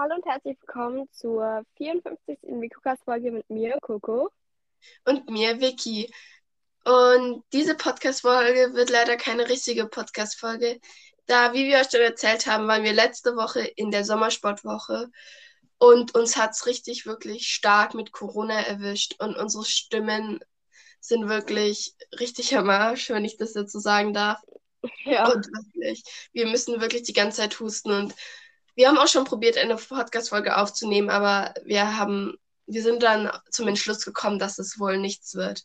Hallo und herzlich willkommen zur 54. Mikukas-Folge mit mir, Coco. Und mir, Vicky. Und diese Podcast-Folge wird leider keine richtige Podcast-Folge, da, wie wir euch schon erzählt haben, waren wir letzte Woche in der Sommersportwoche und uns hat es richtig, wirklich stark mit Corona erwischt und unsere Stimmen sind wirklich richtig am Arsch, wenn ich das jetzt so sagen darf. Ja. Und wirklich, wir müssen wirklich die ganze Zeit husten und wir haben auch schon probiert, eine Podcast-Folge aufzunehmen, aber wir haben, wir sind dann zum Entschluss gekommen, dass es wohl nichts wird.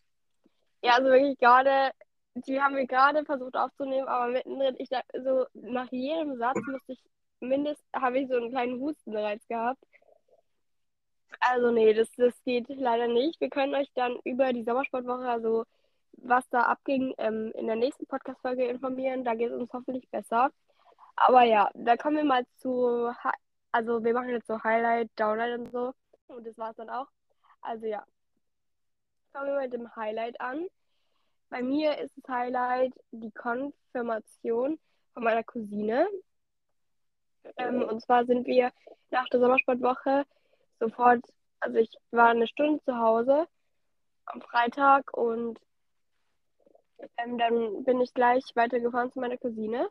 Ja, also wirklich gerade, die haben wir gerade versucht aufzunehmen, aber mittendrin, ich so nach jedem Satz musste ich mindestens, habe ich so einen kleinen Hustenreiz gehabt. Also nee, das, das geht leider nicht. Wir können euch dann über die Sommersportwoche, also was da abging, ähm, in der nächsten Podcast-Folge informieren. Da geht es uns hoffentlich besser. Aber ja, da kommen wir mal zu, also wir machen jetzt so Highlight, Downlight und so. Und das war's dann auch. Also ja, fangen wir mit dem Highlight an. Bei mir ist das Highlight die Konfirmation von meiner Cousine. Ähm, und zwar sind wir nach der Sommersportwoche sofort, also ich war eine Stunde zu Hause am Freitag und ähm, dann bin ich gleich weitergefahren zu meiner Cousine.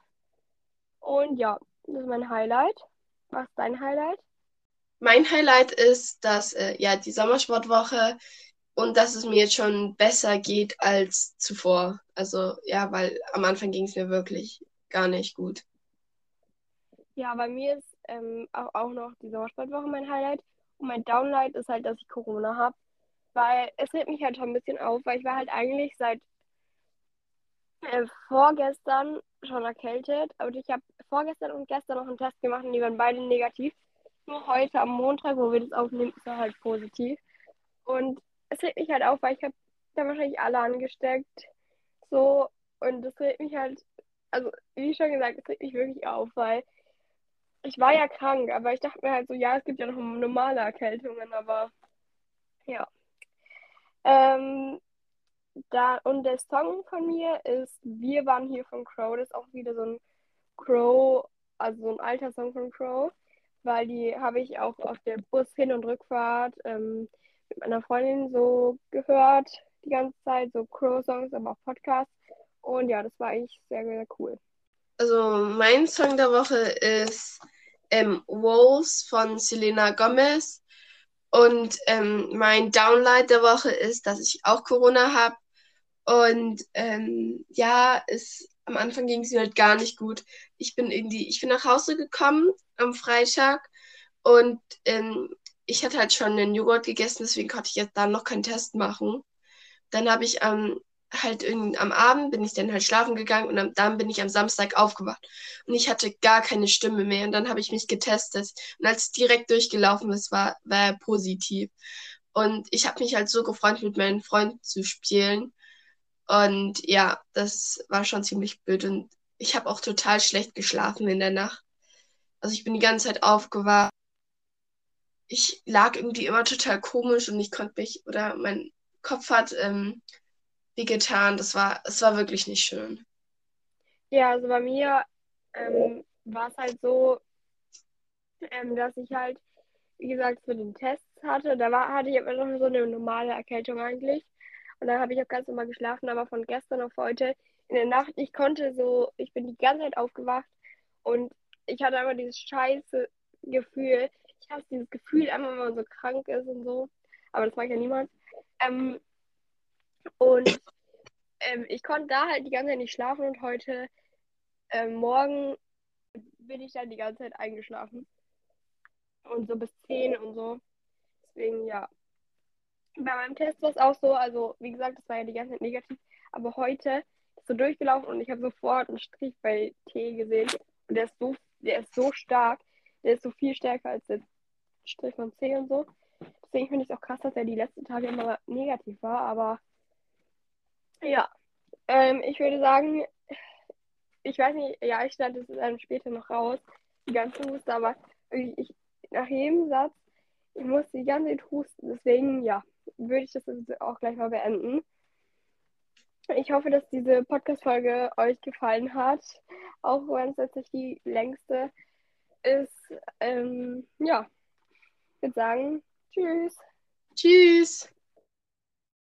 Und ja, das ist mein Highlight. Was ist dein Highlight? Mein Highlight ist, dass äh, ja die Sommersportwoche und dass es mir jetzt schon besser geht als zuvor. Also ja, weil am Anfang ging es mir wirklich gar nicht gut. Ja, bei mir ist ähm, auch, auch noch die Sommersportwoche mein Highlight. Und mein Downlight ist halt, dass ich Corona habe. Weil es regt mich halt schon ein bisschen auf, weil ich war halt eigentlich seit äh, vorgestern schon erkältet. Aber ich habe vorgestern und gestern noch einen Test gemacht und die waren beide negativ. Nur heute am Montag, wo wir das aufnehmen, ist er halt positiv. Und es regt mich halt auf, weil ich habe da wahrscheinlich alle angesteckt. So, und das regt mich halt, also wie schon gesagt, es regt mich wirklich auf, weil ich war ja krank, aber ich dachte mir halt so, ja, es gibt ja noch normale Erkältungen, aber ja. Ähm, da, und der Song von mir ist Wir waren hier von Crow. Das ist auch wieder so ein Crow, also so ein alter Song von Crow, weil die habe ich auch auf der Bus- hin- und Rückfahrt ähm, mit meiner Freundin so gehört, die ganze Zeit, so Crow-Songs, aber auch Podcasts. Und ja, das war eigentlich sehr, sehr cool. Also mein Song der Woche ist ähm, Wolves von Selena Gomez. Und ähm, mein Downlight der Woche ist, dass ich auch Corona habe und ähm, ja, es, am Anfang ging es mir halt gar nicht gut. Ich bin irgendwie, ich bin nach Hause gekommen am Freitag und ähm, ich hatte halt schon einen Joghurt gegessen, deswegen konnte ich jetzt dann noch keinen Test machen. Dann habe ich ähm, halt irgendwie am Abend bin ich dann halt schlafen gegangen und am, dann bin ich am Samstag aufgewacht und ich hatte gar keine Stimme mehr und dann habe ich mich getestet und als es direkt durchgelaufen ist, war, war er positiv. Und ich habe mich halt so gefreut, mit meinen Freunden zu spielen. Und ja, das war schon ziemlich blöd. Und ich habe auch total schlecht geschlafen in der Nacht. Also ich bin die ganze Zeit aufgewacht. Ich lag irgendwie immer total komisch und ich konnte mich, oder mein Kopf hat ähm, getan. Das war, es war wirklich nicht schön. Ja, also bei mir ähm, war es halt so, ähm, dass ich halt, wie gesagt, für den Test hatte. Da war, hatte ich aber noch so eine normale Erkältung eigentlich. Und dann habe ich auch ganz normal geschlafen, aber von gestern auf heute in der Nacht, ich konnte so, ich bin die ganze Zeit aufgewacht und ich hatte einfach dieses scheiße Gefühl. Ich hasse dieses Gefühl, einfach wenn man so krank ist und so. Aber das mag ja niemand. Ähm, und ähm, ich konnte da halt die ganze Zeit nicht schlafen und heute ähm, Morgen bin ich dann die ganze Zeit eingeschlafen. Und so bis 10 und so. Deswegen, ja, bei meinem Test war es auch so, also wie gesagt, das war ja die ganze Zeit negativ, aber heute ist so durchgelaufen und ich habe sofort einen Strich bei T gesehen und der ist so, der ist so stark, der ist so viel stärker als der Strich von C und so. Deswegen finde ich es auch krass, dass er die letzten Tage immer negativ war, aber ja, ähm, ich würde sagen, ich weiß nicht, ja, ich schneide es dann später noch raus, die ganze Huste, aber ich, ich, nach jedem Satz, ich musste die ganze Zeit husten, deswegen ja würde ich das auch gleich mal beenden. Ich hoffe, dass diese Podcast-Folge euch gefallen hat, auch wenn es nicht die längste ist, ähm, ja, ich würde sagen, tschüss. Tschüss.